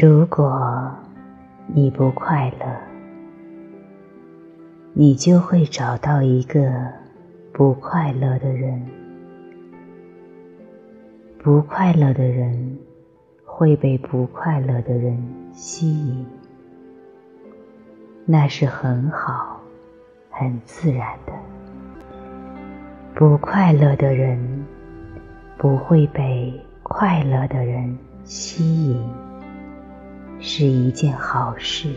如果你不快乐，你就会找到一个不快乐的人。不快乐的人会被不快乐的人吸引，那是很好、很自然的。不快乐的人不会被快乐的人吸引。是一件好事，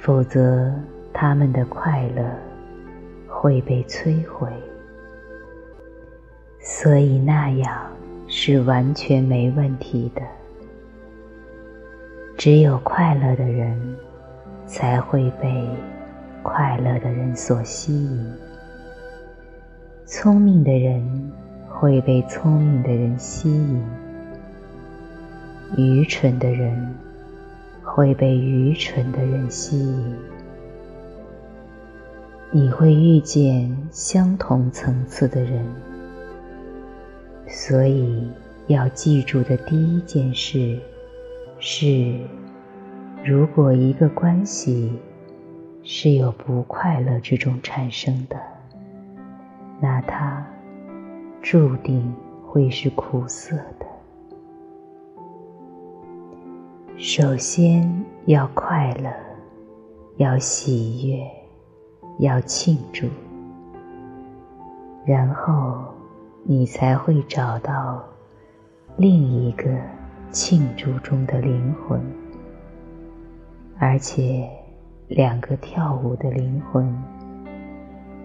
否则他们的快乐会被摧毁。所以那样是完全没问题的。只有快乐的人才会被快乐的人所吸引，聪明的人会被聪明的人吸引。愚蠢的人会被愚蠢的人吸引，你会遇见相同层次的人，所以要记住的第一件事是：如果一个关系是由不快乐之中产生的，那它注定会是苦涩的。首先要快乐，要喜悦，要庆祝，然后你才会找到另一个庆祝中的灵魂，而且两个跳舞的灵魂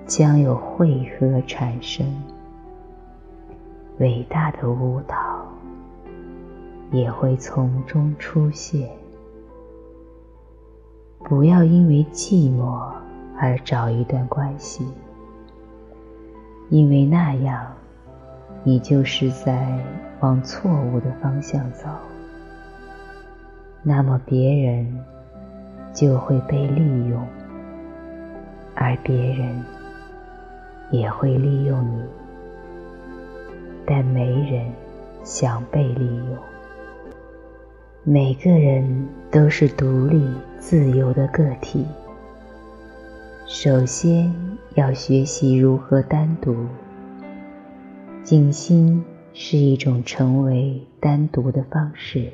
将有汇合产生，伟大的舞蹈。也会从中出现。不要因为寂寞而找一段关系，因为那样，你就是在往错误的方向走。那么别人就会被利用，而别人也会利用你，但没人想被利用。每个人都是独立自由的个体。首先要学习如何单独。静心是一种成为单独的方式。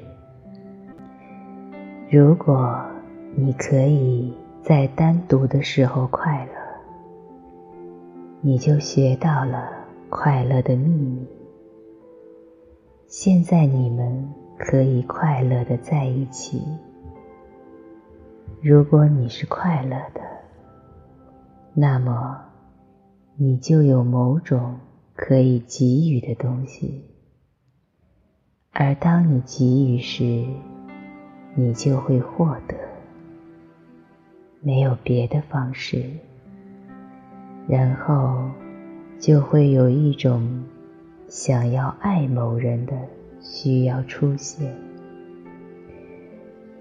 如果你可以在单独的时候快乐，你就学到了快乐的秘密。现在你们。可以快乐的在一起。如果你是快乐的，那么你就有某种可以给予的东西。而当你给予时，你就会获得。没有别的方式。然后就会有一种想要爱某人的。需要出现。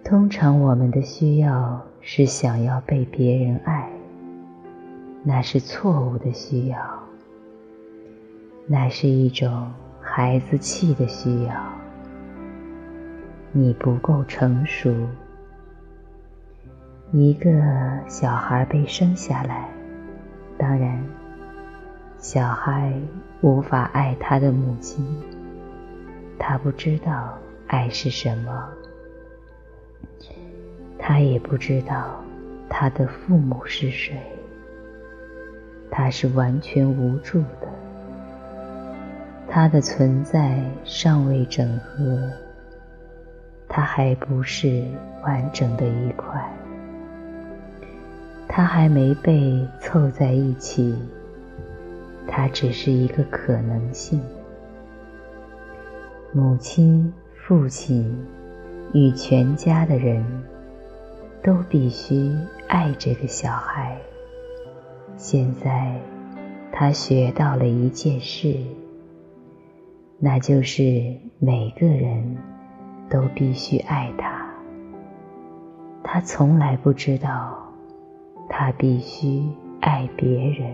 通常我们的需要是想要被别人爱，那是错误的需要，那是一种孩子气的需要。你不够成熟。一个小孩被生下来，当然，小孩无法爱他的母亲。他不知道爱是什么，他也不知道他的父母是谁，他是完全无助的，他的存在尚未整合，他还不是完整的一块，他还没被凑在一起，他只是一个可能性。母亲、父亲与全家的人都必须爱这个小孩。现在，他学到了一件事，那就是每个人都必须爱他。他从来不知道，他必须爱别人。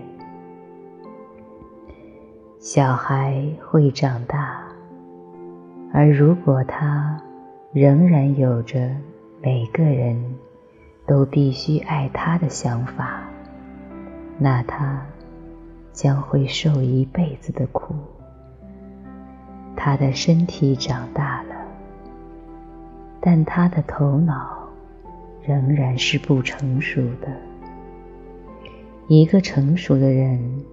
小孩会长大。而如果他仍然有着每个人都必须爱他的想法，那他将会受一辈子的苦。他的身体长大了，但他的头脑仍然是不成熟的。一个成熟的人，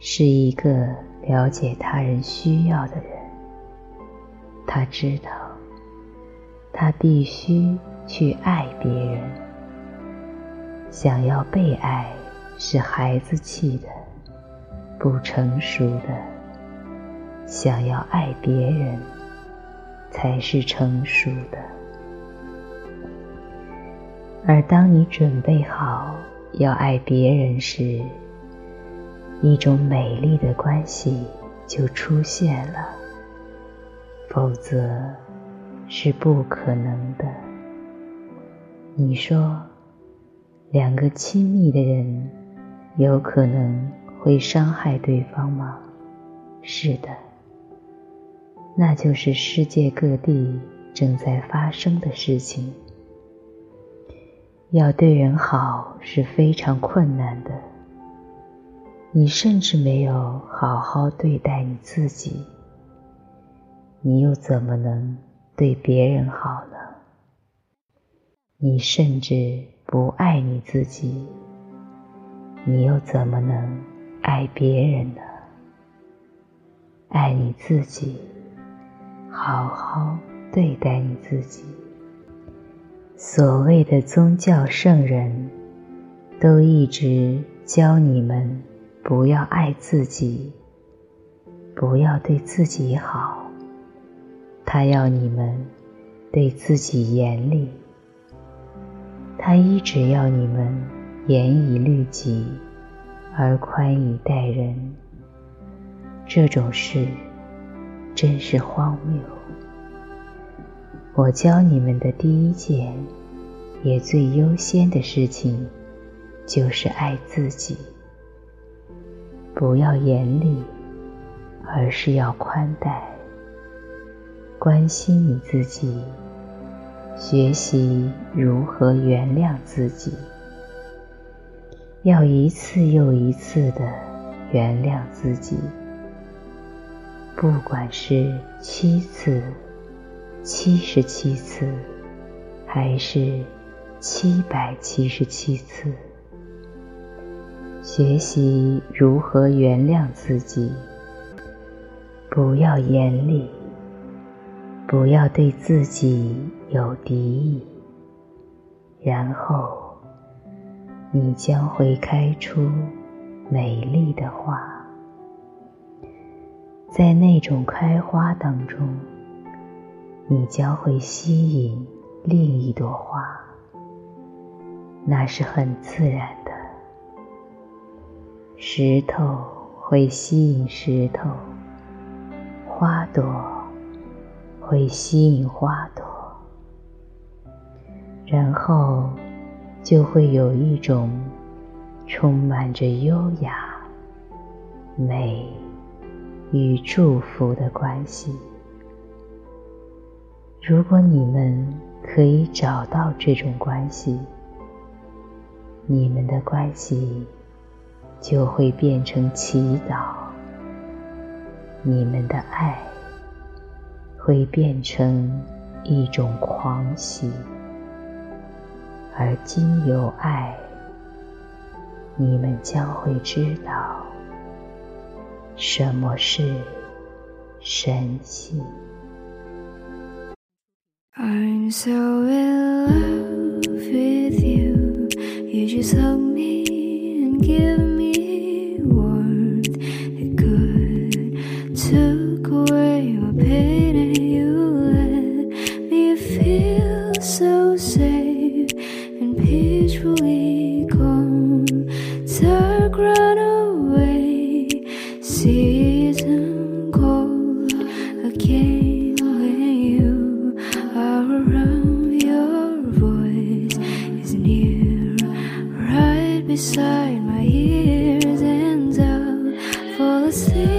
是一个了解他人需要的人。他知道，他必须去爱别人。想要被爱是孩子气的，不成熟的。想要爱别人，才是成熟的。而当你准备好要爱别人时，一种美丽的关系就出现了，否则是不可能的。你说，两个亲密的人有可能会伤害对方吗？是的。那就是世界各地正在发生的事情。要对人好是非常困难的，你甚至没有好好对待你自己，你又怎么能对别人好呢？你甚至不爱你自己，你又怎么能爱别人呢？爱你自己。好好对待你自己。所谓的宗教圣人，都一直教你们不要爱自己，不要对自己好。他要你们对自己严厉，他一直要你们严以律己，而宽以待人。这种事。真是荒谬！我教你们的第一件，也最优先的事情，就是爱自己。不要严厉，而是要宽待，关心你自己，学习如何原谅自己，要一次又一次的原谅自己。不管是七次、七十七次，还是七百七十七次，学习如何原谅自己，不要严厉，不要对自己有敌意，然后你将会开出美丽的花。在那种开花当中，你将会吸引另一朵花，那是很自然的。石头会吸引石头，花朵会吸引花朵，然后就会有一种充满着优雅、美。与祝福的关系。如果你们可以找到这种关系，你们的关系就会变成祈祷，你们的爱会变成一种狂喜，而经由爱，你们将会知道。什么是神性？I'm so in love with you. You just hug me and give feel so safe and peacefully calm. Dark run away, season cold again. When you are around, your voice is near, right beside my ears, and I'll fall asleep.